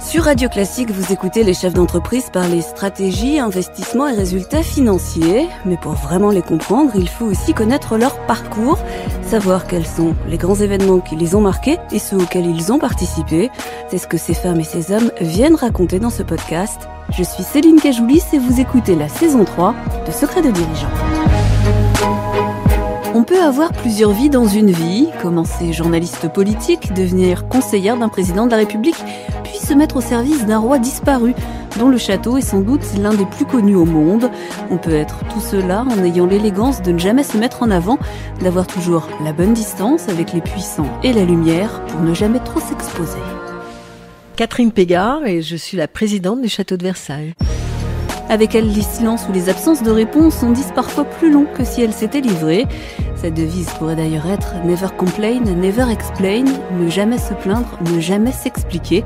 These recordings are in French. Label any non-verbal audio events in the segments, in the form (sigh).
Sur Radio Classique, vous écoutez les chefs d'entreprise parler stratégie, investissement et résultats financiers. Mais pour vraiment les comprendre, il faut aussi connaître leur parcours, savoir quels sont les grands événements qui les ont marqués et ceux auxquels ils ont participé. C'est ce que ces femmes et ces hommes viennent raconter dans ce podcast. Je suis Céline Cajoulis et vous écoutez la saison 3 de Secret de dirigeants. On peut avoir plusieurs vies dans une vie, commencer journaliste politique, devenir conseillère d'un président de la République, puis se mettre au service d'un roi disparu, dont le château est sans doute l'un des plus connus au monde. On peut être tout cela en ayant l'élégance de ne jamais se mettre en avant, d'avoir toujours la bonne distance avec les puissants et la lumière pour ne jamais trop s'exposer. Catherine Pégard et je suis la présidente du château de Versailles. Avec elle, les silences ou les absences de réponse sont disent parfois plus longs que si elle s'était livrée. Sa devise pourrait d'ailleurs être Never complain, never explain, ne jamais se plaindre, ne jamais s'expliquer.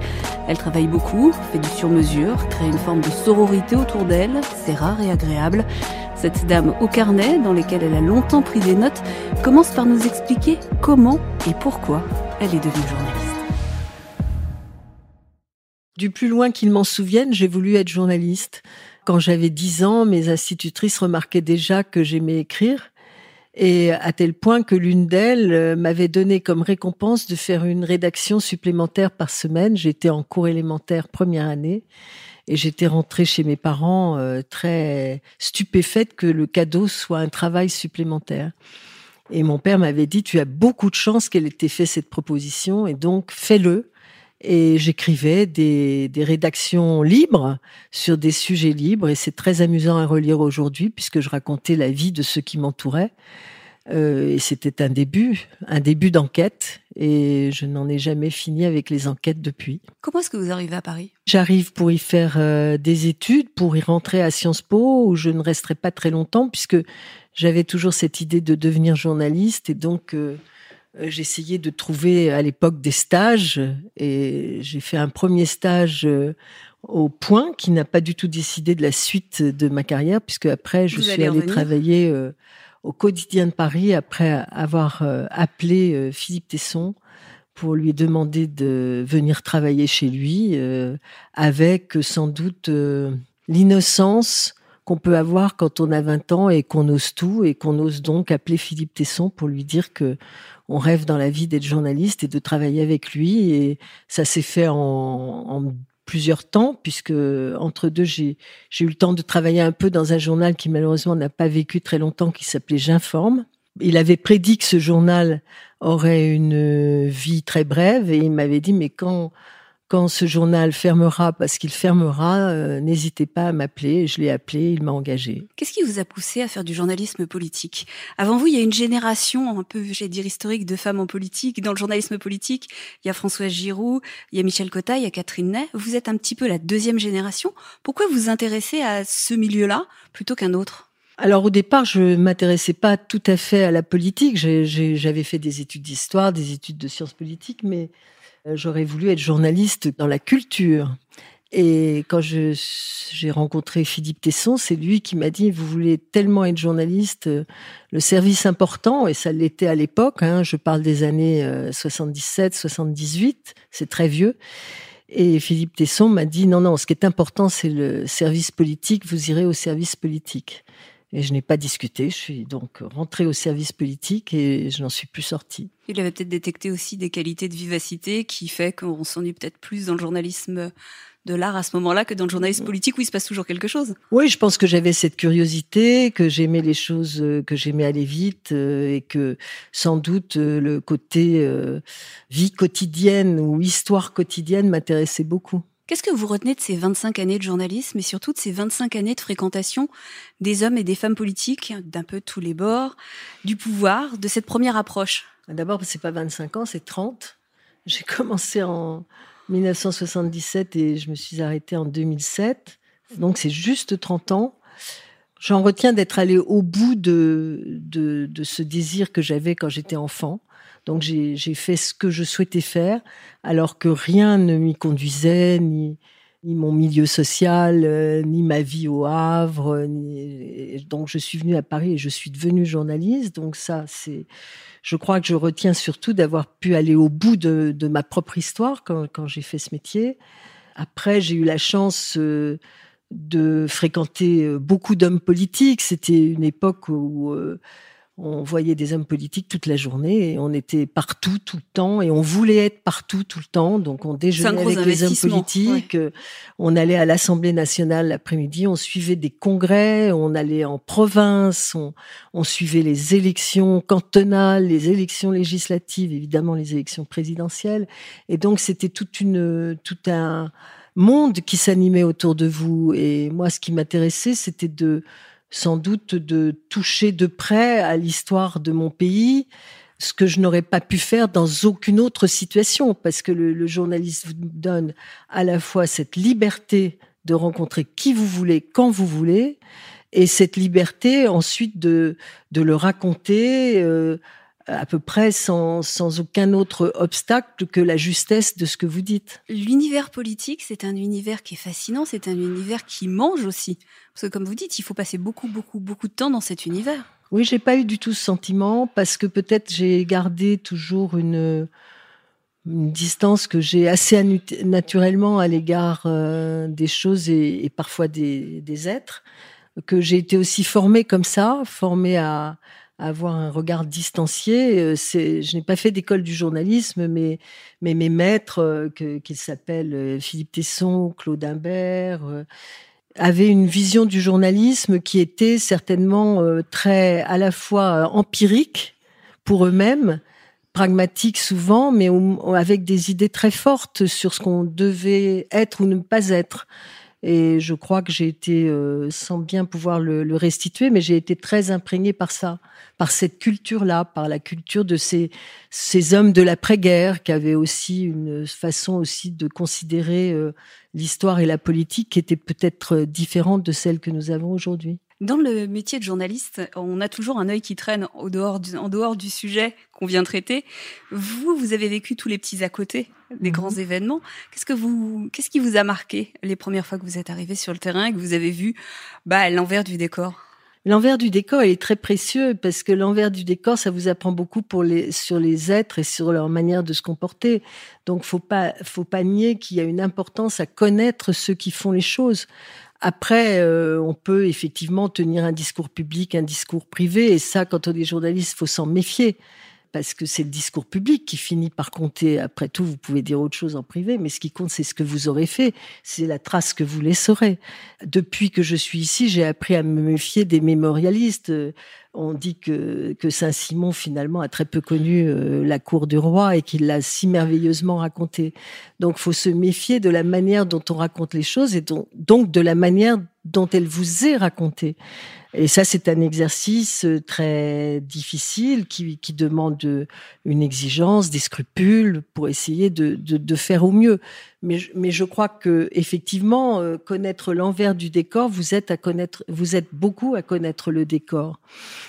Elle travaille beaucoup, fait du sur-mesure, crée une forme de sororité autour d'elle, c'est rare et agréable. Cette dame au carnet, dans lesquelles elle a longtemps pris des notes, commence par nous expliquer comment et pourquoi elle est devenue journaliste. Du plus loin qu'ils m'en souviennent, j'ai voulu être journaliste. Quand j'avais 10 ans, mes institutrices remarquaient déjà que j'aimais écrire. Et à tel point que l'une d'elles euh, m'avait donné comme récompense de faire une rédaction supplémentaire par semaine. J'étais en cours élémentaire première année et j'étais rentrée chez mes parents euh, très stupéfaite que le cadeau soit un travail supplémentaire. Et mon père m'avait dit, tu as beaucoup de chance qu'elle ait fait cette proposition et donc fais-le et j'écrivais des, des, rédactions libres sur des sujets libres et c'est très amusant à relire aujourd'hui puisque je racontais la vie de ceux qui m'entouraient euh, et c'était un début, un début d'enquête et je n'en ai jamais fini avec les enquêtes depuis. Comment est-ce que vous arrivez à Paris? J'arrive pour y faire euh, des études, pour y rentrer à Sciences Po où je ne resterai pas très longtemps puisque j'avais toujours cette idée de devenir journaliste et donc euh, j'essayais de trouver à l'époque des stages et j'ai fait un premier stage euh, au Point qui n'a pas du tout décidé de la suite de ma carrière puisque après je suis allée travailler euh, au quotidien de Paris après avoir appelé Philippe Tesson pour lui demander de venir travailler chez lui avec sans doute l'innocence qu'on peut avoir quand on a 20 ans et qu'on ose tout et qu'on ose donc appeler Philippe Tesson pour lui dire que on rêve dans la vie d'être journaliste et de travailler avec lui. Et ça s'est fait en, plusieurs temps, puisque entre deux, j'ai eu le temps de travailler un peu dans un journal qui malheureusement n'a pas vécu très longtemps, qui s'appelait J'informe. Il avait prédit que ce journal aurait une vie très brève et il m'avait dit, mais quand quand ce journal fermera, parce qu'il fermera, euh, n'hésitez pas à m'appeler. Je l'ai appelé, il m'a engagé. Qu'est-ce qui vous a poussé à faire du journalisme politique? Avant vous, il y a une génération un peu, j'ai dire, historique de femmes en politique. Dans le journalisme politique, il y a Françoise Giroud, il y a Michel Cotta, il y a Catherine Ney. Vous êtes un petit peu la deuxième génération. Pourquoi vous vous intéressez à ce milieu-là plutôt qu'un autre? Alors au départ, je m'intéressais pas tout à fait à la politique. J'avais fait des études d'histoire, des études de sciences politiques, mais j'aurais voulu être journaliste dans la culture. Et quand j'ai rencontré Philippe Tesson, c'est lui qui m'a dit vous voulez tellement être journaliste, euh, le service important et ça l'était à l'époque. Hein, je parle des années 77, euh, 78, c'est très vieux. Et Philippe Tesson m'a dit non non, ce qui est important c'est le service politique. Vous irez au service politique. Et je n'ai pas discuté. Je suis donc rentrée au service politique et je n'en suis plus sortie. Il avait peut-être détecté aussi des qualités de vivacité qui fait qu'on s'ennuie peut-être plus dans le journalisme de l'art à ce moment-là que dans le journalisme politique où il se passe toujours quelque chose. Oui, je pense que j'avais cette curiosité, que j'aimais les choses, euh, que j'aimais aller vite euh, et que sans doute euh, le côté vie quotidienne ou histoire quotidienne m'intéressait beaucoup. Qu'est-ce que vous retenez de ces 25 années de journalisme et surtout de ces 25 années de fréquentation des hommes et des femmes politiques d'un peu tous les bords, du pouvoir, de cette première approche? D'abord, c'est pas 25 ans, c'est 30. J'ai (laughs) commencé en 1977 et je me suis arrêtée en 2007. Donc c'est juste 30 ans. J'en retiens d'être allée au bout de, de, de ce désir que j'avais quand j'étais enfant, Donc j'ai fait ce que je souhaitais faire, alors que rien ne m'y conduisait, ni, mon milieu social, euh, ni ma vie au Havre. Donc je suis venue à Paris et je suis devenue journaliste. Donc ça, c'est, je crois que je retiens surtout d'avoir pu aller au bout de, ma propre histoire quand, j'ai fait ce métier. Après, j'ai eu la chance euh, de fréquenter euh, beaucoup d'hommes politiques. C'était une époque où on voyait des hommes politiques toute la journée et on était partout tout le temps et on voulait être partout tout le temps. Donc on déjeunait avec les hommes politiques, euh, on allait à l'Assemblée nationale l'après-midi, on suivait des congrès, on allait en province, on, suivait les élections cantonales, les élections législatives, évidemment les élections présidentielles. Et donc c'était toute une, tout un monde qui s'animait autour de vous. Et moi, ce qui m'intéressait, c'était de sans doute de toucher de près à l'histoire de mon pays, ce que je n'aurais pas pu faire dans aucune autre situation, parce que le, journaliste vous donne à la fois cette liberté de rencontrer qui vous voulez, quand vous voulez, et cette liberté ensuite de, le raconter euh, à peu près sans aucun autre obstacle que la justesse de ce que vous dites. L'univers politique, c'est un univers qui est fascinant, c'est un univers qui mange aussi. Parce que comme vous dites, il faut passer beaucoup, beaucoup, beaucoup de temps dans cet univers. Oui, j'ai pas eu du tout ce sentiment parce que peut-être j'ai gardé toujours une, distance que j'ai assez naturellement à l'égard euh, des choses et, parfois des, êtres, que j'ai été aussi formée comme ça, formée à, avoir un regard distancié. Euh, je n'ai pas fait d'école du journalisme, mais, mes maîtres, euh, qu'ils s'appellent Philippe Tesson, Claude Imbert, avaient une vision du journalisme qui était certainement très à la fois empirique pour eux-mêmes, pragmatique souvent, mais avec des idées très fortes sur ce qu'on devait être ou ne pas être. Et je crois que j'ai été, euh, sans bien pouvoir le, restituer, mais j'ai été très imprégnée par ça, par cette culture-là, par la culture de ces, ces hommes de l'après-guerre qui avaient aussi une façon aussi de considérer euh, l'histoire et la politique qui était peut-être différente de celle que nous avons aujourd'hui. Dans le métier de journaliste, on a toujours un œil qui traîne en dehors du sujet qu'on vient traiter. Vous, vous avez vécu tous les petits à côté des mhm. grands événements. Qu'est-ce que vous, qu'est-ce qui vous a marqué les premières fois que vous êtes arrivé sur le terrain et que vous avez vu, bah, l'envers du décor? L'envers du décor est très précieux parce que l'envers du décor, ça vous apprend beaucoup pour les, sur les êtres et sur leur manière de se comporter. Donc, faut pas, faut pas nier qu'il y a une importance à connaître ceux qui font les choses. Après, euh, on peut effectivement tenir un discours public, un discours privé, et ça, quand on est journaliste, faut s'en méfier parce que c'est le discours public qui finit par compter. Après tout, vous pouvez dire autre chose en privé, mais ce qui compte, c'est ce que vous aurez fait, c'est la trace que vous laisserez. Depuis que je suis ici, j'ai appris à me méfier des mémorialistes. On dit que, que Saint-Simon, finalement, a très peu connu euh, la cour du roi et qu'il l'a si merveilleusement raconté. Donc, faut se méfier de la manière dont on raconte les choses et donc de la manière dont elle vous est racontée. Et ça, c'est un exercice euh, très difficile qui, qui, demande euh, une exigence, des scrupules pour essayer de, de, de faire au mieux. Mais, mais, je crois que effectivement, euh, connaître l'envers du décor, vous êtes à connaître, vous êtes beaucoup à connaître le décor.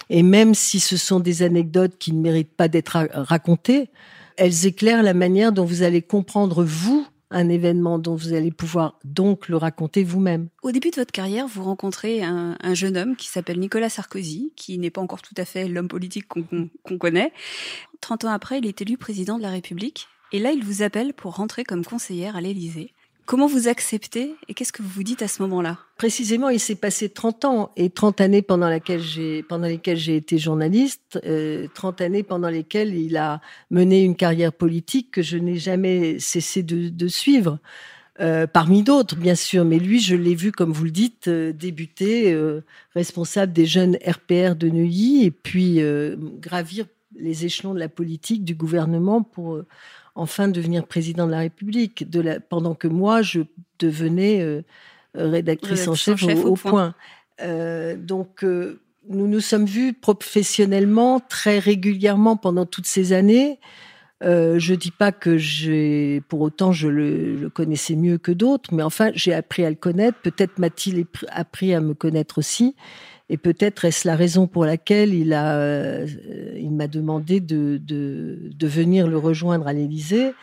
Et même si ce sont des anecdotes qui ne méritent pas d'être racontées, elles éclairent la manière dont vous allez comprendre vous un événement dont vous allez pouvoir donc le raconter vous-même. Au début de votre carrière, vous rencontrez un, jeune homme qui s'appelle Nicolas Sarkozy, qui n'est pas encore tout à fait l'homme politique qu'on connaît. 30 ans après, il est élu président de la République. Et là, il vous appelle pour rentrer comme conseillère à l'Élysée. Comment vous acceptez et qu'est-ce que vous vous dites à ce moment-là? Précisément, il s'est passé 30 ans et 30 années pendant, pendant lesquelles j'ai été journaliste, euh, 30 années pendant lesquelles il a mené une carrière politique que je n'ai jamais cessé de, suivre. Euh, parmi d'autres, bien sûr, mais lui, je l'ai vu, comme vous le dites, euh, débuter euh, responsable des jeunes RPR de Neuilly et puis gravir les échelons de la politique, du gouvernement pour enfin devenir président de la République, de la, pendant que moi, je devenais euh, rédactrice en chef, au, point. Euh, donc, euh, nous nous sommes vus professionnellement très régulièrement pendant toutes ces années. Euh, je dis pas que j'ai, pour autant, je le, le, connaissais mieux que d'autres, mais enfin, j'ai appris à le connaître. Peut-être m'a-t-il appris à me connaître aussi. Et peut-être est-ce la raison pour laquelle il a, euh, il m'a demandé de, de, de, venir le rejoindre à l'Élysée,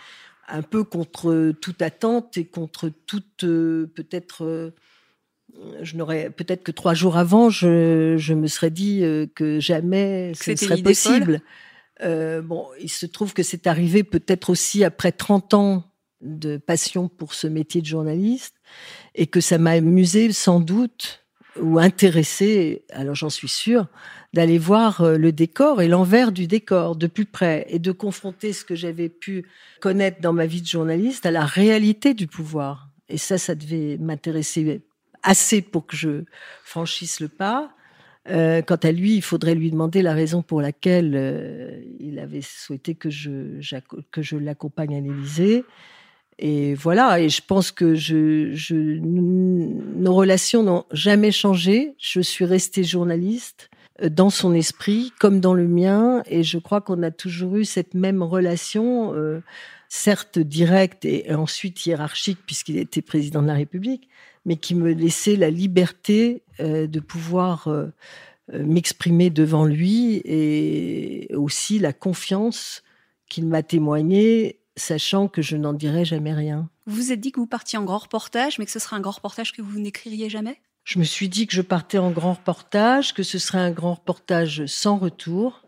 un peu contre toute attente et contre toute euh, peut-être. Euh, je n'aurais peut-être que trois jours avant, je, je me serais dit que jamais ce serait possible. Euh, bon, il se trouve que c'est arrivé peut-être aussi après 30 ans de passion pour ce métier de journaliste et que ça m'a amusé sans doute ou intéressé, alors j'en suis sûre, d'aller voir euh, le décor et l'envers du décor de plus près et de confronter ce que j'avais pu connaître dans ma vie de journaliste à la réalité du pouvoir. Et ça, ça devait m'intéresser assez pour que je franchisse le pas. Euh, quant à lui, il faudrait lui demander la raison pour laquelle euh, il avait souhaité que je, que je l'accompagne à l'Élysée. Et voilà, et je pense que je, je, nos relations n'ont jamais changé. Je suis restée journaliste euh, dans son esprit comme dans le mien, et je crois qu'on a toujours eu cette même relation, euh, certes directe et ensuite hiérarchique puisqu'il était président de la République, mais qui me laissait la liberté euh, de pouvoir m'exprimer devant lui et aussi la confiance qu'il m'a témoignée sachant que je n'en dirai jamais rien. Vous vous êtes dit que vous partiez en grand reportage, mais que ce serait un grand reportage que vous n'écririez jamais? Je me suis dit que je partais en grand reportage, que ce serait un grand reportage sans retour,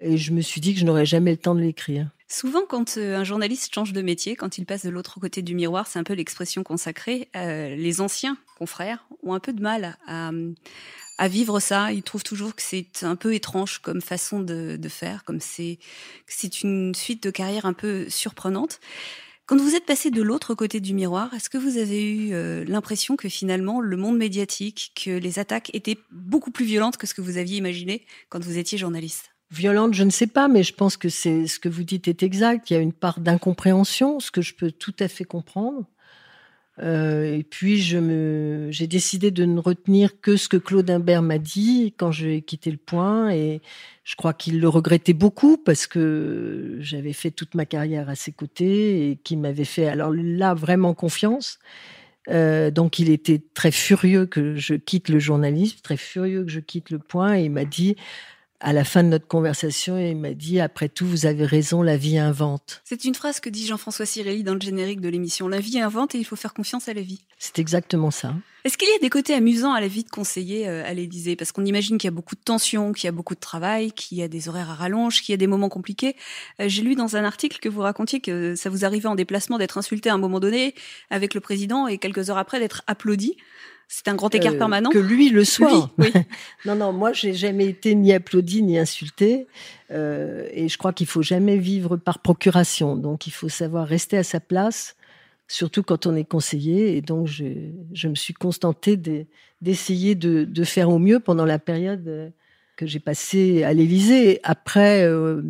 et je me suis dit que je n'aurais jamais le temps de l'écrire. Souvent, quand euh, un journaliste change de métier, quand il passe de l'autre côté du miroir, c'est un peu l'expression consacrée, euh, les anciens confrères ont un peu de mal à, à vivre ça. Ils trouvent toujours que c'est un peu étrange comme façon de, faire, comme c'est c'est une suite de carrière un peu surprenante. Quand vous êtes passé de l'autre côté du miroir, est-ce que vous avez eu euh, l'impression que finalement le monde médiatique, que les attaques étaient beaucoup plus violentes que ce que vous aviez imaginé quand vous étiez journaliste? Violente, je ne sais pas, mais je pense que c'est ce que vous dites est exact. Il y a une part d'incompréhension, ce que je peux tout à fait comprendre. Euh, et puis, j'ai décidé de ne retenir que ce que Claude Imbert m'a dit quand j'ai quitté le point. Et je crois qu'il le regrettait beaucoup parce que j'avais fait toute ma carrière à ses côtés et qu'il m'avait fait, alors là, vraiment confiance. Euh, donc, il était très furieux que je quitte le journalisme, très furieux que je quitte le point. Et il m'a dit, à la fin de notre conversation, il m'a dit Après tout, vous avez raison, la vie invente. C'est une phrase que dit Jean-François Cirelli dans le générique de l'émission La vie invente et il faut faire confiance à la vie. C'est exactement ça. Est-ce qu'il y a des côtés amusants à la vie de conseiller euh, à l'Élysée? Parce qu'on imagine qu'il y a beaucoup de tensions, qu'il y a beaucoup de travail, qu'il y a des horaires à rallonge, qu'il y a des moments compliqués. Euh, j'ai lu dans un article que vous racontiez que ça vous arrivait en déplacement d'être insulté à un moment donné avec le président et quelques heures après d'être applaudi. C'est un grand écart euh, permanent. Que lui le soit. Oui. (laughs) non, non, moi, j'ai jamais été ni applaudi ni insulté. Euh, et je crois qu'il faut jamais vivre par procuration. Donc, il faut savoir rester à sa place, surtout quand on est conseiller. Et donc, je, je me suis constantée d'essayer de, de, faire au mieux pendant la période que j'ai passée à l'Élysée. Après, euh,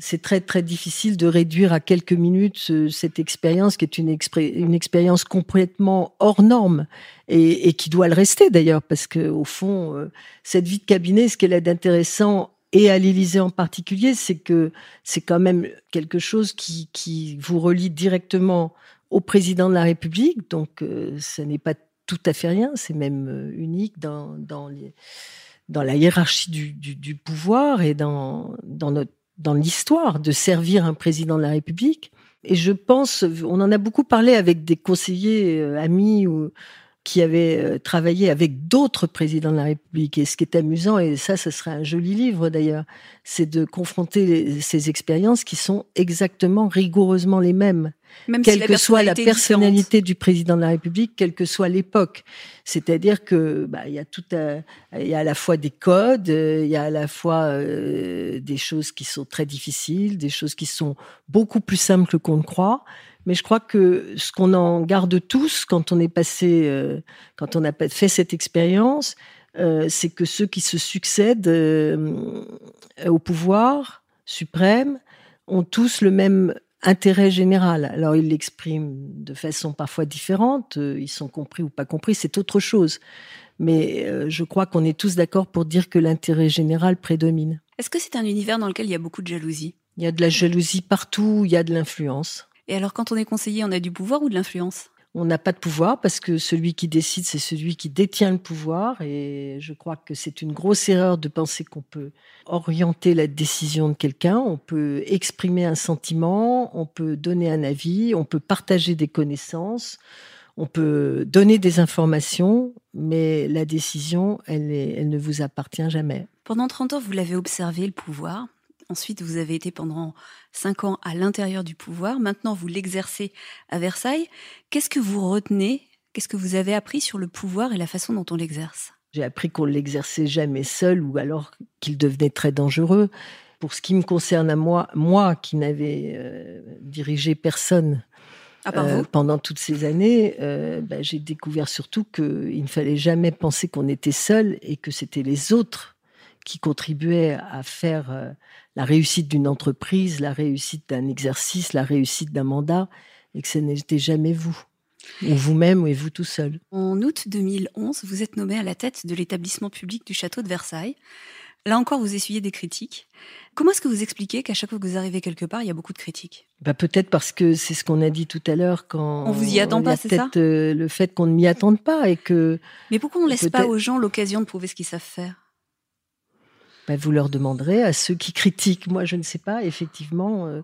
c'est très très difficile de réduire à quelques minutes cette expérience qui est une, expérience complètement hors norme et, qui doit le rester d'ailleurs parce que au fond euh, cette vie de cabinet ce qu'elle a d'intéressant et à l'Élysée en particulier c'est que c'est quand même quelque chose qui, vous relie directement au président de la République. Donc euh, ce n'est pas tout à fait rien. C'est même euh, unique dans la hiérarchie du, pouvoir et dans notre dans l'histoire de servir un président de la République. Et je pense, on en a beaucoup parlé avec des conseillers euh, amis ou qui avaient euh, travaillé avec d'autres présidents de la République. Et ce qui est amusant, et ça, ce serait un joli livre d'ailleurs, c'est de confronter ces expériences qui sont exactement rigoureusement les mêmes même quelle si que soit la personnalité différente. du président de la République, quelle que soit l'époque. C'est-à-dire que bah, il y a tout, il y a à la fois des codes, euh, il y a à la fois euh, des choses qui sont très difficiles, des choses qui sont beaucoup plus simples qu'on ne croit. Mais je crois que ce qu'on en garde tous quand on est passé, euh, quand on a fait cette expérience, euh, c'est que ceux qui se succèdent euh, au pouvoir suprême ont tous le même intérêt général. Alors ils l'expriment de façon parfois différente, ils sont compris ou pas compris, c'est autre chose. Mais je crois qu'on est tous d'accord pour dire que l'intérêt général prédomine. Est-ce que c'est un univers dans lequel il y a beaucoup de jalousie? Il y a de la jalousie partout, il y a de l'influence. Et alors quand on est conseiller, on a du pouvoir ou de l'influence? On n'a pas de pouvoir parce que celui qui décide, c'est celui qui détient le pouvoir. Et je crois que c'est une grosse erreur de penser qu'on peut orienter la décision de quelqu'un. On peut exprimer un sentiment, on peut donner un avis, on peut partager des connaissances, on peut donner des informations, mais la décision, elle, elle ne vous appartient jamais. Pendant 30 ans, vous l'avez observé, le pouvoir? Ensuite, vous avez été pendant cinq ans à l'intérieur du pouvoir. Maintenant, vous l'exercez à Versailles. Qu'est-ce que vous retenez? Qu'est-ce que vous avez appris sur le pouvoir et la façon dont on l'exerce? J'ai appris qu'on ne l'exerçait jamais seul ou alors qu'il devenait très dangereux. Pour ce qui me concerne à moi, moi qui n'avais euh, dirigé personne euh, pendant toutes ces années, euh, bah, j'ai découvert surtout qu'il ne fallait jamais penser qu'on était seul et que c'était les autres qui contribuaient à faire la réussite d'une entreprise, la réussite d'un exercice, la réussite d'un mandat, et que ce n'était jamais vous, ou vous-même, ou vous tout seul. En août 2011, vous êtes nommé à la tête de l'établissement public du château de Versailles. Là encore, vous essuyez des critiques. Comment est-ce que vous expliquez qu'à chaque fois que vous arrivez quelque part, il y a beaucoup de critiques? Bah Peut-être parce que c'est ce qu'on a dit tout à l'heure quand... On vous y attend pas, c'est ça? Peut-être euh, le fait qu'on ne m'y attende pas et que... Mais pourquoi on ne laisse pas aux gens l'occasion de prouver ce qu'ils savent faire? Bah, vous leur demanderez à ceux qui critiquent. Moi, je ne sais pas, effectivement, euh,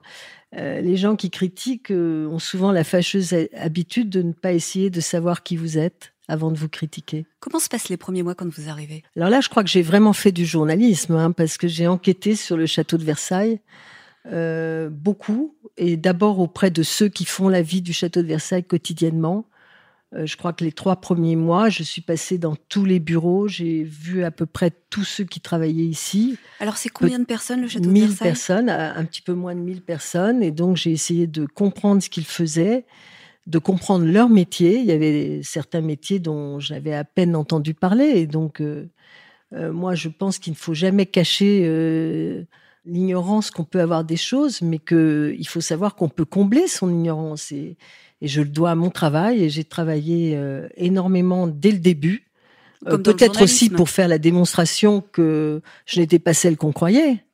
euh, les gens qui critiquent euh, ont souvent la fâcheuse habitude de ne pas essayer de savoir qui vous êtes avant de vous critiquer. Comment se passent les premiers mois quand vous arrivez? Alors là, je crois que j'ai vraiment fait du journalisme, hein, parce que j'ai enquêté sur le château de Versailles. beaucoup, et d'abord auprès de ceux qui font la vie du château de Versailles quotidiennement, je crois que les trois premiers mois, je suis passée dans tous les bureaux. J'ai vu à peu près tous ceux qui travaillaient ici. Alors, c'est combien de personnes le château de Versailles? 1000 personnes, un petit peu moins de 1000 personnes. Et donc, j'ai essayé de comprendre ce qu'ils faisaient, de comprendre leur métier. Il y avait certains métiers dont j'avais à peine entendu parler. Et donc, euh, euh, moi, je pense qu'il ne faut jamais cacher l'ignorance qu'on peut avoir des choses, mais qu'il faut savoir qu'on peut combler son ignorance. Et, et je le dois à mon travail et j'ai travaillé euh, énormément dès le début. Euh, peut-être aussi pour faire la démonstration que je n'étais pas celle qu'on croyait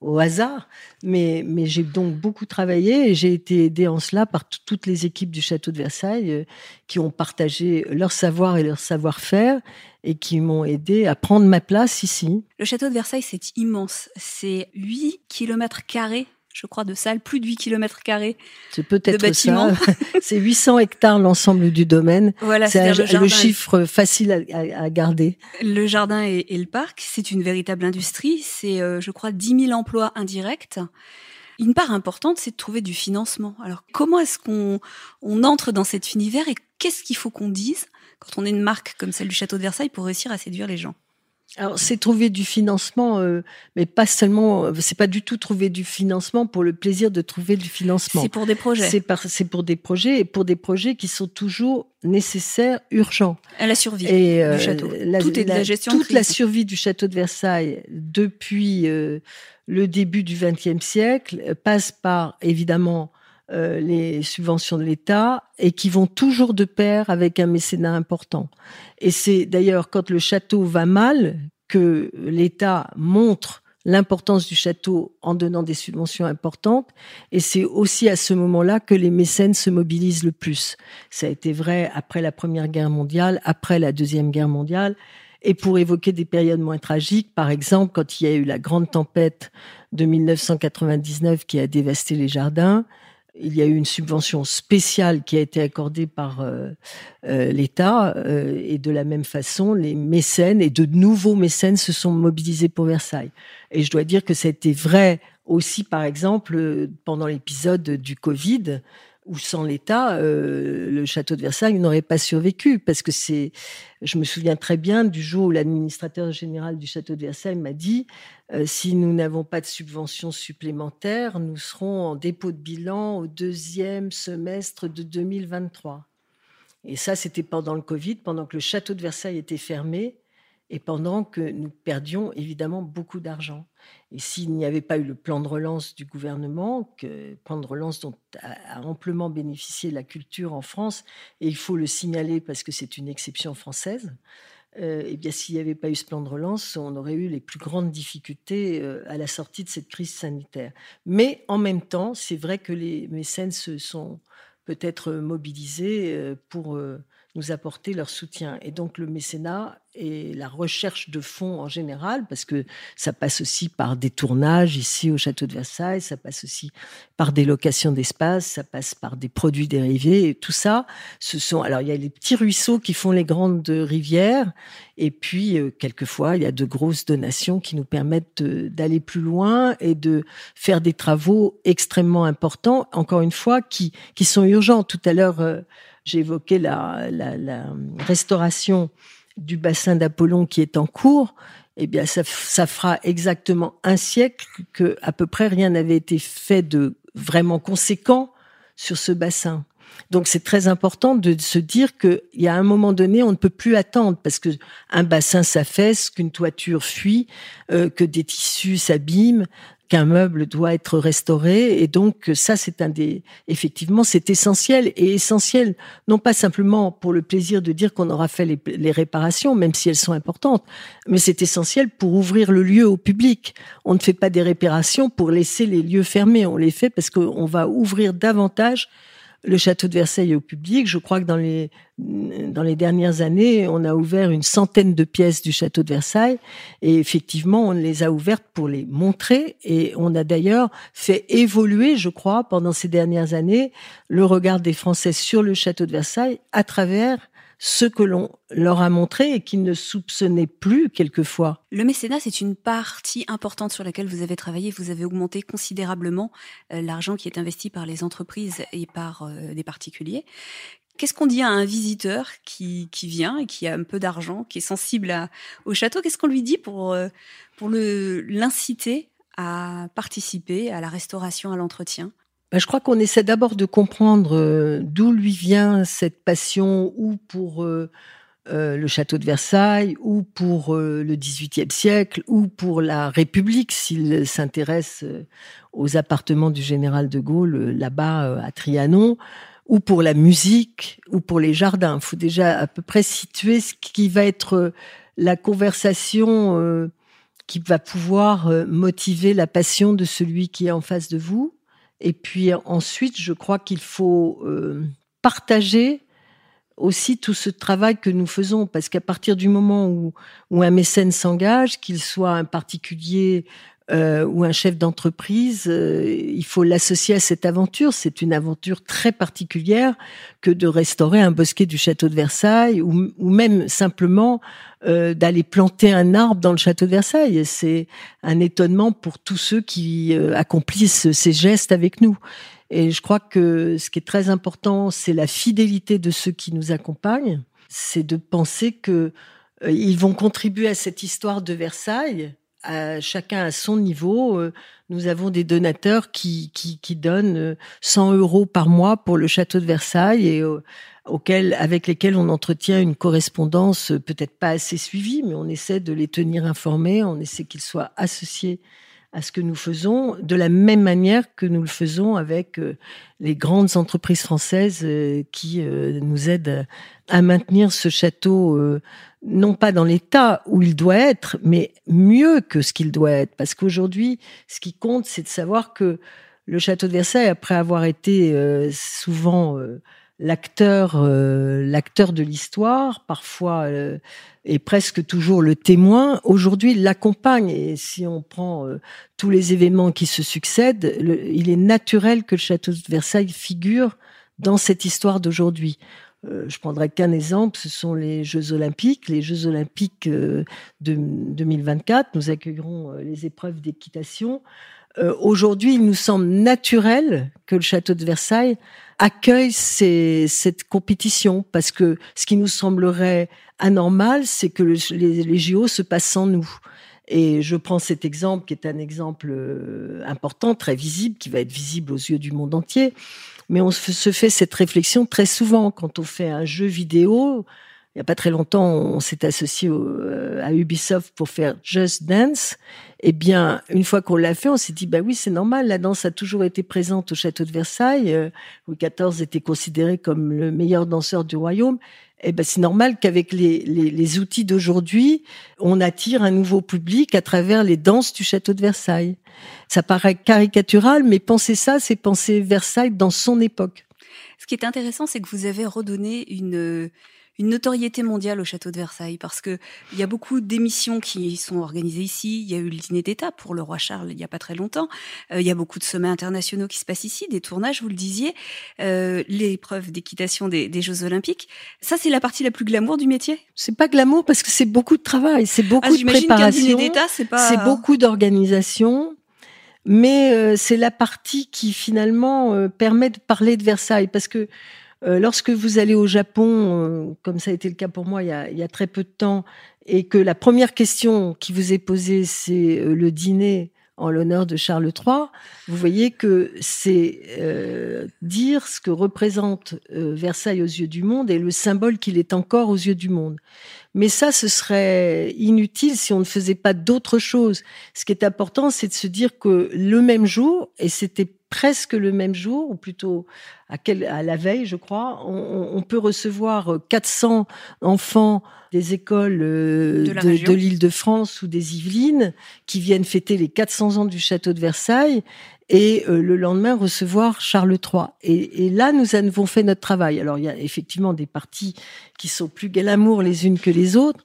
au hasard, mais, mais j'ai donc beaucoup travaillé et j'ai été aidée en cela par toutes les équipes du château de Versailles euh, qui ont partagé leur savoir et leur savoir-faire et qui m'ont aidé à prendre ma place ici. Le château de Versailles, c'est immense. C'est 8 kilomètres carrés je crois, de salles, plus de 8 km carrés. C'est peut-être (laughs) c'est 800 hectares l'ensemble du domaine. Voilà, c'est le, chiffre facile à, garder. Le jardin et, le parc, c'est une véritable industrie. C'est, euh, je crois, 10 000 emplois indirects. Une part importante, c'est de trouver du financement. Alors, comment est-ce qu'on on entre dans cet univers et qu'est-ce qu'il faut qu'on dise quand on est une marque comme celle du Château de Versailles pour réussir à séduire les gens? Alors c'est trouver du financement, euh, mais pas seulement. C'est pas du tout trouver du financement pour le plaisir de trouver du financement. C'est pour des projets. C'est pour des projets et pour des projets qui sont toujours nécessaires, urgents. À la survie et, euh, du château. La, Tout est de la, gestion. Toute la survie du château de Versailles depuis euh, le début du XXe siècle passe par évidemment euh, les subventions de l'État et qui vont toujours de pair avec un mécénat important. Et c'est d'ailleurs quand le château va mal que l'État montre l'importance du château en donnant des subventions importantes. Et c'est aussi à ce moment-là que les mécènes se mobilisent le plus. Ça a été vrai après la Première Guerre mondiale, après la Deuxième Guerre mondiale. Et pour évoquer des périodes moins tragiques, par exemple, quand il y a eu la grande tempête de 1999 qui a dévasté les jardins, il y a eu une subvention spéciale qui a été accordée par euh, euh, l'État euh, et de la même façon, les mécènes et de nouveaux mécènes se sont mobilisés pour Versailles. Et je dois dire que ça a été vrai aussi, par exemple, pendant l'épisode du Covid, où sans l'État, euh, le château de Versailles n'aurait pas survécu. Parce que c'est, je me souviens très bien du jour où l'administrateur général du château de Versailles m'a dit euh, si nous n'avons pas de subventions supplémentaires, nous serons en dépôt de bilan au deuxième semestre de 2023. Et ça, c'était pendant le Covid, pendant que le château de Versailles était fermé et pendant que nous perdions évidemment beaucoup d'argent. Et s'il n'y avait pas eu le plan de relance du gouvernement, plan de relance dont a, amplement bénéficié la culture en France, et il faut le signaler parce que c'est une exception française, euh, eh bien, s'il n'y avait pas eu ce plan de relance, on aurait eu les plus grandes difficultés euh, à la sortie de cette crise sanitaire. Mais en même temps, c'est vrai que les mécènes se sont peut être mobilisés pour nous apporter leur soutien. Et donc le mécénat et la recherche de fonds en général, parce que ça passe aussi par des tournages ici au château de Versailles, ça passe aussi par des locations d'espace, ça passe par des produits dérivés, et tout ça, alors il y a les petits ruisseaux qui font les grandes rivières, et puis euh, quelquefois il y a de grosses donations qui nous permettent d'aller plus loin et de faire des travaux extrêmement importants, encore une fois, qui, sont urgents. Tout à l'heure, euh, j'ai évoqué la restauration du bassin d'Apollon qui est en cours, eh bien, ça, ça, fera exactement un siècle que à peu près rien n'avait été fait de vraiment conséquent sur ce bassin. Donc, c'est très important de se dire qu'il y a un moment donné, on ne peut plus attendre parce que un bassin s'affaisse, qu'une toiture fuit, euh, que des tissus s'abîment qu'un meuble doit être restauré. Et donc ça c'est un des effectivement c'est essentiel et essentiel. Non pas simplement pour le plaisir de dire qu'on aura fait les, les, réparations même si elles sont importantes mais c'est essentiel pour ouvrir le lieu au public. On ne fait pas des réparations pour laisser les lieux fermés. On les fait parce qu'on va ouvrir davantage le château de Versailles au public. Je crois que dans les, dans les dernières années, on a ouvert une centaine de pièces du château de Versailles et effectivement, on les a ouvertes pour les montrer et on a d'ailleurs fait évoluer, je crois, pendant ces dernières années, le regard des Français sur le château de Versailles à travers ce que l'on leur a montré et qu'ils ne soupçonnaient plus quelquefois. Le mécénat, c'est une partie importante sur laquelle vous avez travaillé. Vous avez augmenté considérablement euh, l'argent qui est investi par les entreprises et par euh, des particuliers. Qu'est-ce qu'on dit à un visiteur qui, vient et qui a un peu d'argent, qui est sensible au château? Qu'est-ce qu'on lui dit pour, euh, pour l'inciter à participer à la restauration, à l'entretien? Je crois qu'on essaie d'abord de comprendre euh, d'où lui vient cette passion, ou pour euh, euh, le château de Versailles, ou pour le XVIIIe siècle, ou pour la République, s'il s'intéresse aux appartements du général de Gaulle là-bas à Trianon, ou pour la musique, ou pour les jardins. Il faut déjà à peu près situer ce qui va être la conversation qui va pouvoir motiver la passion de celui qui est en face de vous et puis ensuite, je crois qu'il faut euh, partager aussi tout ce travail que nous faisons, parce qu'à partir du moment où, où un mécène s'engage, qu'il soit un particulier euh, ou un chef d'entreprise, euh, il faut l'associer à cette aventure. C'est une aventure très particulière que de restaurer un bosquet du château de Versailles ou, même simplement euh, d'aller planter un arbre dans le château de Versailles. C'est un étonnement pour tous ceux qui euh, accomplissent ces gestes avec nous. Et je crois que ce qui est très important, c'est la fidélité de ceux qui nous accompagnent. C'est de penser que euh, ils vont contribuer à cette histoire de Versailles chacun à son niveau. Euh, nous avons des donateurs qui, qui, qui, donnent 100 euh, euros par mois pour le château de Versailles et euh, auquel, avec lesquels on entretient une correspondance peut-être pas assez suivie, mais on essaie de les tenir informés, on essaie qu'ils soient associés à ce que nous faisons, de la même manière que nous le faisons avec les grandes entreprises françaises qui nous aident à maintenir ce château non pas dans l'état où il doit être, mais mieux que ce qu'il doit être. Parce qu'aujourd'hui, ce qui compte, c'est de savoir que le château de Versailles, après avoir été euh, souvent euh, l'acteur, euh, l'acteur de l'histoire, parfois et presque toujours le témoin, aujourd'hui l'accompagne. Et si on prend tous les événements qui se succèdent, il est naturel que le château de Versailles figure dans cette histoire d'aujourd'hui. Euh, je prendrai qu'un exemple, ce sont les Jeux Olympiques. Les Jeux Olympiques euh, de 2024, nous accueillerons euh, les épreuves d'équitation. Aujourd'hui, il nous semble naturel que le château de Versailles accueille cette compétition parce que ce qui nous semblerait anormal, c'est que les, les JO se passent sans nous. Et je prends cet exemple qui est un exemple important, très visible, qui va être visible aux yeux du monde entier mais on se fait cette réflexion très souvent quand on fait un jeu vidéo. Il n'y a pas très longtemps, on s'est associé euh, à Ubisoft pour faire Just Dance. Eh bien, une fois qu'on l'a fait, on s'est dit, bah oui, c'est normal, la danse a toujours été présente au château de Versailles. Euh, Louis XIV était considéré comme le meilleur danseur du royaume eh ben c'est normal qu'avec les, les, les outils d'aujourd'hui, on attire un nouveau public à travers les danses du château de Versailles. Ça paraît caricatural, mais penser ça, c'est penser Versailles dans son époque. Ce qui est intéressant, c'est que vous avez redonné une une notoriété mondiale au château de Versailles parce que il y a beaucoup d'émissions qui sont organisées ici. Il y a eu le dîner d'État pour le roi Charles il y a pas très longtemps. Euh, il y a beaucoup de sommets internationaux qui se passent ici, des tournages, vous le disiez, euh, l'épreuve d'équitation des, des, Jeux Olympiques. Ça, c'est la partie la plus glamour du métier? C'est pas glamour parce que c'est beaucoup de travail, c'est beaucoup ah, de préparation, c'est pas... beaucoup d'organisation. Mais euh, c'est la partie qui finalement euh, permet de parler de Versailles parce que euh, lorsque vous allez au Japon, euh, comme ça a été le cas pour moi il y, a, très peu de temps, et que la première question qui vous est posée, c'est euh, le dîner en l'honneur de Charles III, vous voyez que c'est dire ce que représente Versailles aux yeux du monde et le symbole qu'il est encore aux yeux du monde. Mais ça, ce serait inutile si on ne faisait pas d'autre chose. Ce qui est important, c'est de se dire que le même jour, et c'était presque le même jour, ou plutôt à, quel, à la veille, je crois, on, on, peut recevoir 400 enfants des écoles euh, de, l'île de France ou des Yvelines qui viennent fêter les 400 ans du château de Versailles et euh, le lendemain recevoir Charles III. Et, et, là, nous avons fait notre travail. Alors, il y a effectivement des parties qui sont plus glamour les unes que les autres,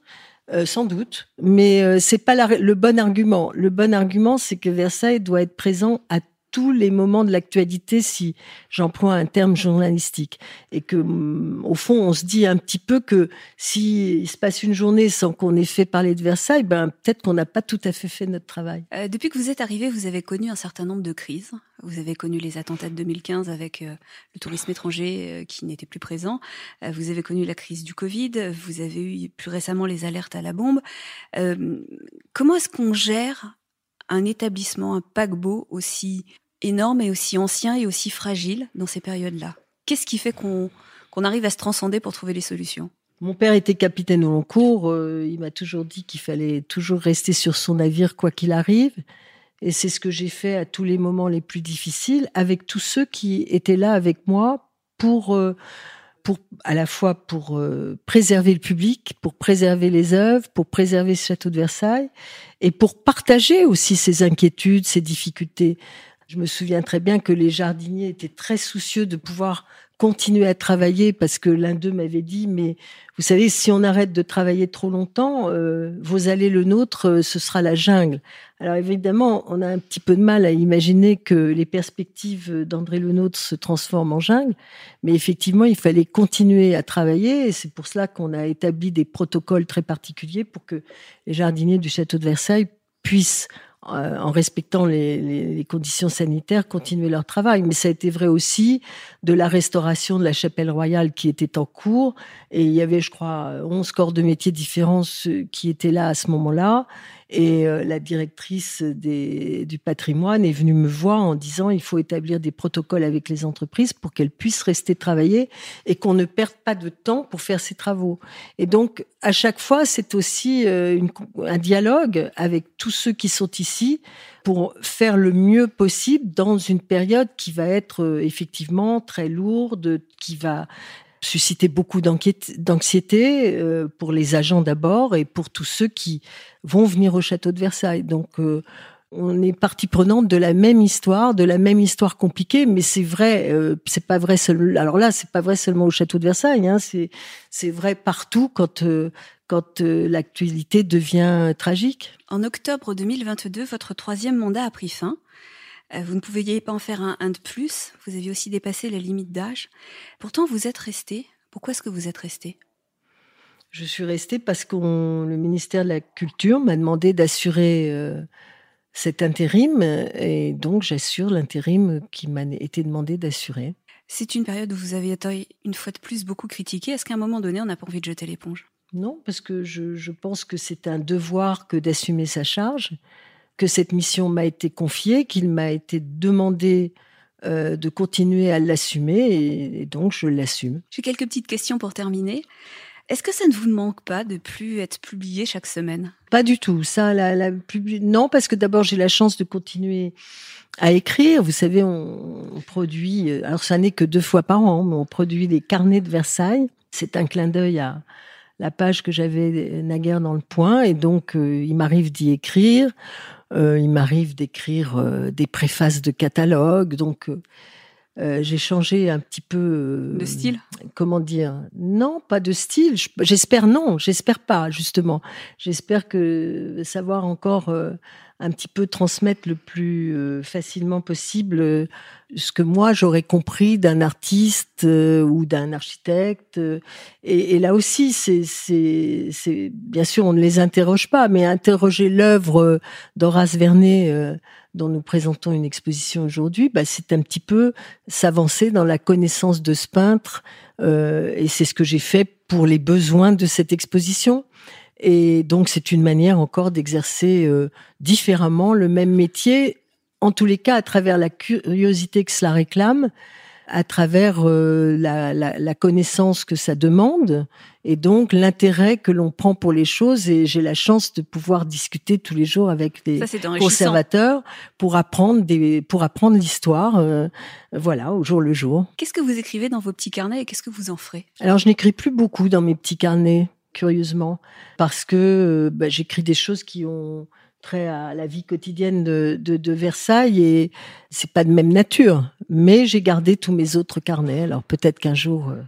euh, sans doute, mais euh, c'est pas la, le bon argument. Le bon argument, c'est que Versailles doit être présent à tous les moments de l'actualité, si j'emploie un terme journalistique. Et que, mm, au fond, on se dit un petit peu que s'il se passe une journée sans qu'on ait fait parler de Versailles, ben, peut-être qu'on n'a pas tout à fait fait notre travail. Euh, depuis que vous êtes arrivé, vous avez connu un certain nombre de crises. Vous avez connu les attentats de 2015 avec euh, le tourisme étranger euh, qui n'était plus présent. vous avez connu la crise du Covid. Vous avez eu plus récemment les alertes à la bombe. comment est-ce qu'on gère un établissement, un paquebot aussi énorme et aussi ancien et aussi fragile dans ces périodes-là Qu'est-ce qui fait qu'on arrive à se transcender pour trouver les solutions? Mon père était capitaine au long cours. Euh, il m'a toujours dit qu'il fallait toujours rester sur son navire quoi qu'il arrive. Et c'est ce que j'ai fait à tous les moments les plus difficiles, avec tous ceux qui étaient là avec moi pour, euh, pour à la fois pour euh, préserver le public, pour préserver les œuvres, pour préserver ce château de Versailles, et pour partager aussi ses inquiétudes, ses difficultés. Je me souviens très bien que les jardiniers étaient très soucieux de pouvoir continuer à travailler parce que l'un d'eux m'avait dit mais vous savez si on arrête de travailler trop longtemps euh, vos allées le nôtre euh, ce sera la jungle. Alors évidemment on a un petit peu de mal à imaginer que les perspectives d'André le nôtre se transforment en jungle mais effectivement il fallait continuer à travailler et c'est pour cela qu'on a établi des protocoles très particuliers pour que les jardiniers du château de Versailles puissent en respectant les, les, les, conditions sanitaires, continuer leur travail. Mais ça a été vrai aussi de la restauration de la chapelle royale qui était en cours. Et il y avait, je crois, 11 corps de métiers différents qui étaient là à ce moment-là. Et euh, la directrice des, du patrimoine est venue me voir en disant il faut établir des protocoles avec les entreprises pour qu'elles puissent rester travailler et qu'on ne perde pas de temps pour faire ces travaux. Et donc, à chaque fois, c'est aussi euh, une, un dialogue avec tous ceux qui sont ici pour faire le mieux possible dans une période qui va être euh, effectivement très lourde, qui va susciter beaucoup d'anxiété euh, pour les agents d'abord et pour tous ceux qui vont venir au château de Versailles. Donc euh, on est partie prenante de la même histoire, de la même histoire compliquée, mais c'est vrai, euh, c'est pas vrai seulement. Alors là, c'est pas vrai seulement au château de Versailles, hein, c'est c'est vrai partout quand quand l'actualité devient tragique. En octobre 2022, votre troisième mandat a pris fin. Euh, vous ne pouviez pas en faire un, de plus. Vous aviez aussi dépassé la limite d'âge. Pourtant, vous êtes resté. Pourquoi est-ce que vous êtes resté? Je suis resté parce que le ministère de la Culture m'a demandé d'assurer euh, cet intérim et donc j'assure l'intérim qui m'a été demandé d'assurer. C'est une période où vous avez été une fois de plus beaucoup critiqué. Est-ce qu'à un moment donné, on n'a pas envie de jeter l'éponge? Non, parce que je, je pense que c'est un devoir que d'assumer sa charge que cette mission m'a été confiée, qu'il m'a été demandé euh, de continuer à l'assumer et, donc je l'assume. J'ai quelques petites questions pour terminer. Est-ce que ça ne vous manque pas de plus être publié chaque semaine? Pas du tout. Ça, la, la non, parce que d'abord j'ai la chance de continuer à écrire. Vous savez, on, produit. Euh, alors ça n'est que deux fois par an, mais on produit des carnets de Versailles. C'est un clin d'œil à la page que j'avais naguère dans le point, et donc euh, il m'arrive d'y écrire. Euh, il m'arrive d'écrire euh, des préfaces de catalogues. Donc, euh, j'ai changé un petit peu. De style? Comment dire Non, pas de style. Je- J'espère non, j'espère pas, justement. J'espère que savoir encore euh, un petit peu transmettre le plus euh, facilement possible euh, ce que moi j'aurais compris d'un artiste ou d'un architecte. et, là aussi, c'est, bien sûr, on ne les interroge pas, mais interroger l'œuvre d'Horace Vernet, dont nous présentons une exposition aujourd'hui, bah, c'est un petit peu s'avancer dans la connaissance de ce peintre, euh, et c'est ce que j'ai fait pour les besoins de cette exposition. Et donc, c'est une manière encore d'exercer euh, différemment le même métier, en tous les cas à travers la curiosité que cela réclame, à travers euh, la, la, la connaissance que ça demande, et donc l'intérêt que l'on prend pour les choses. Et j'ai la chance de pouvoir discuter tous les jours avec des Ça, conservateurs pour apprendre des, pour apprendre l'histoire, euh, voilà, au jour le jour. Qu'est-ce que vous écrivez dans vos petits carnets et qu'est-ce que vous en ferez? Alors, je n'écris plus beaucoup dans mes petits carnets, curieusement, parce que euh, bah, j'écris des choses qui ont trait à la vie quotidienne de, de, de Versailles et c'est pas de même nature. Mais j'ai gardé tous mes autres carnets. Alors peut-être qu'un jour euh,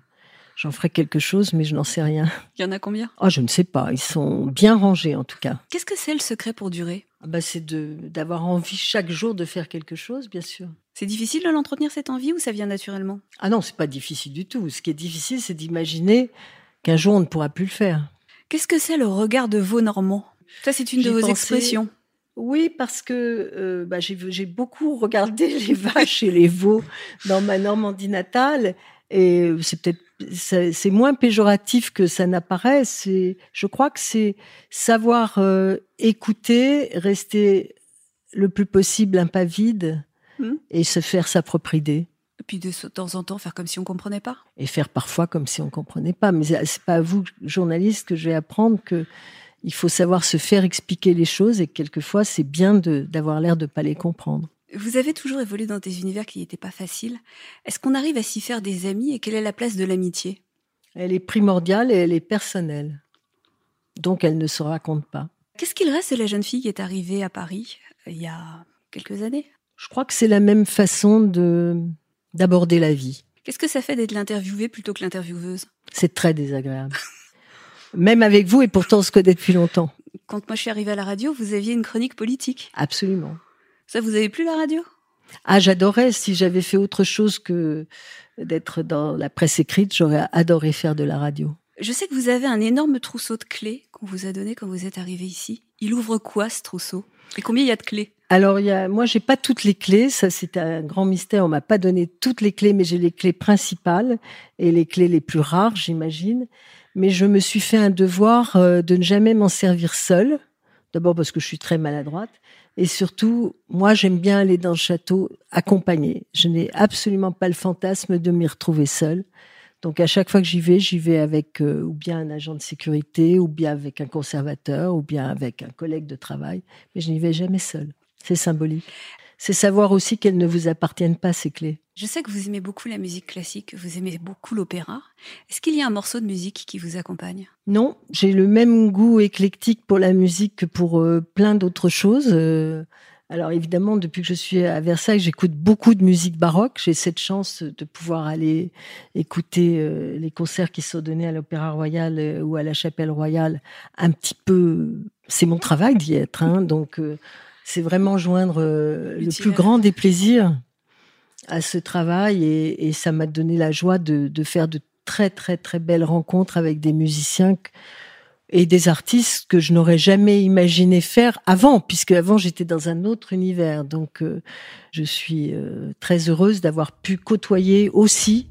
j'en ferai quelque chose, mais je n'en sais rien. Il y en a combien? Oh, je ne sais pas. Ils sont bien rangés en tout cas. Qu'est-ce que c'est le secret pour durer? Ah bah, c'est de d'avoir envie chaque jour de faire quelque chose, bien sûr. C'est difficile de l'entretenir cette envie ou ça vient naturellement? Ah non, c'est pas difficile du tout. Ce qui est difficile, c'est d'imaginer qu'un jour on ne pourra plus le faire. Qu'est-ce que c'est le regard de veau normand Ça, c'est une de vos expressions. Oui, parce que euh, bah, j'ai beaucoup regardé (laughs) les vaches et les veaux dans ma Normandie natale, et c'est peut-être c'est moins péjoratif que ça n'apparaît. C'est, je crois que c'est savoir euh, écouter, rester le plus possible impavide Hmm. et se faire sa propre idée. Et puis de temps en temps faire comme si on comprenait pas. et faire parfois comme si on comprenait pas. Mais c'est c'est pas à vous, journaliste, que je vais apprendre que il faut savoir se faire expliquer les choses et que quelquefois c'est bien d'avoir l'air de pas les comprendre. Vous avez toujours évolué dans des univers qui n'étaient pas faciles. Est-ce qu'on arrive à s'y faire des amis et quelle est la place de l'amitié? Elle est primordiale et elle est personnelle. Donc elle ne se raconte pas. Qu'est-ce qu'il reste de la jeune fille qui est arrivée à Paris euh, il y a quelques années? Je crois que c'est la même façon de d'aborder la vie. Qu'est-ce que ça fait d'être l'interviewée plutôt que l'intervieweuse? C'est très désagréable. (laughs) Même avec vous et pourtant on se connaît depuis longtemps. Quand moi je suis arrivée à la radio, vous aviez une chronique politique. Absolument. Ça, vous avez plus la radio? Ah, j'adorais. Si j'avais fait autre chose que d'être dans la presse écrite, j'aurais adoré faire de la radio. Je sais que vous avez un énorme trousseau de clés qu'on vous a donné quand vous êtes arrivé ici. Il ouvre quoi ce trousseau? Et combien il y a de clés? Alors, il y a, moi, j'ai pas toutes les clés. Ça, c'est un grand mystère. On m'a pas donné toutes les clés, mais j'ai les clés principales et les clés les plus rares, j'imagine. Mais je me suis fait un devoir euh, de ne jamais m'en servir seule. D'abord parce que je suis très maladroite. Et surtout, moi, j'aime bien aller dans le château accompagnée. Je n'ai absolument pas le fantasme de m'y retrouver seule. Donc, à chaque fois que j'y vais, j'y vais avec euh, ou bien un agent de sécurité, ou bien avec un conservateur, ou bien avec un collègue de travail. Mais je n'y vais jamais seule. C'est symbolique. C'est savoir aussi qu'elles ne vous appartiennent pas, ces clés. Je sais que vous aimez beaucoup la musique classique, vous aimez beaucoup l'opéra. Est-ce qu'il y a un morceau de musique qui vous accompagne? Non, j'ai le même goût éclectique pour la musique que pour euh, plein d'autres choses. Euh, alors évidemment, depuis que je suis à Versailles, j'écoute beaucoup de musique baroque. J'ai cette chance de pouvoir aller écouter euh, les concerts qui sont donnés à l'Opéra Royal ou à la Chapelle Royale un petit peu. C'est mon travail d'y être, hein, donc c'est vraiment joindre euh, le plus grand des plaisirs à ce travail et, et ça m'a donné la joie de, de faire de très très très belles rencontres avec des musiciens et des artistes que je n'aurais jamais imaginé faire avant, puisque avant j'étais dans un autre univers. Donc euh, je suis euh, très heureuse d'avoir pu côtoyer aussi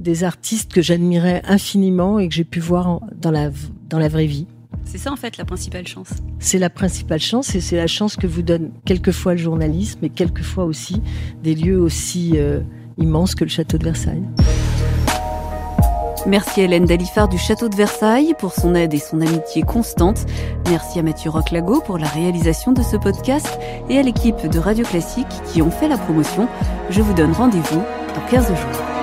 des artistes que j'admirais infiniment et que j'ai pu voir en- dans la, dans la vraie vie. C'est ça en fait la principale chance. C'est la principale chance et c'est la chance que vous donne quelquefois le journalisme et quelquefois aussi des lieux aussi euh, immenses que le château de Versailles. Merci à Hélène Dalifard du Château de Versailles pour son aide et son amitié constante. Merci à Mathieu Roclago pour la réalisation de ce podcast et à l'équipe de Radio Classique qui ont fait la promotion. Je vous donne rendez-vous dans 15 jours.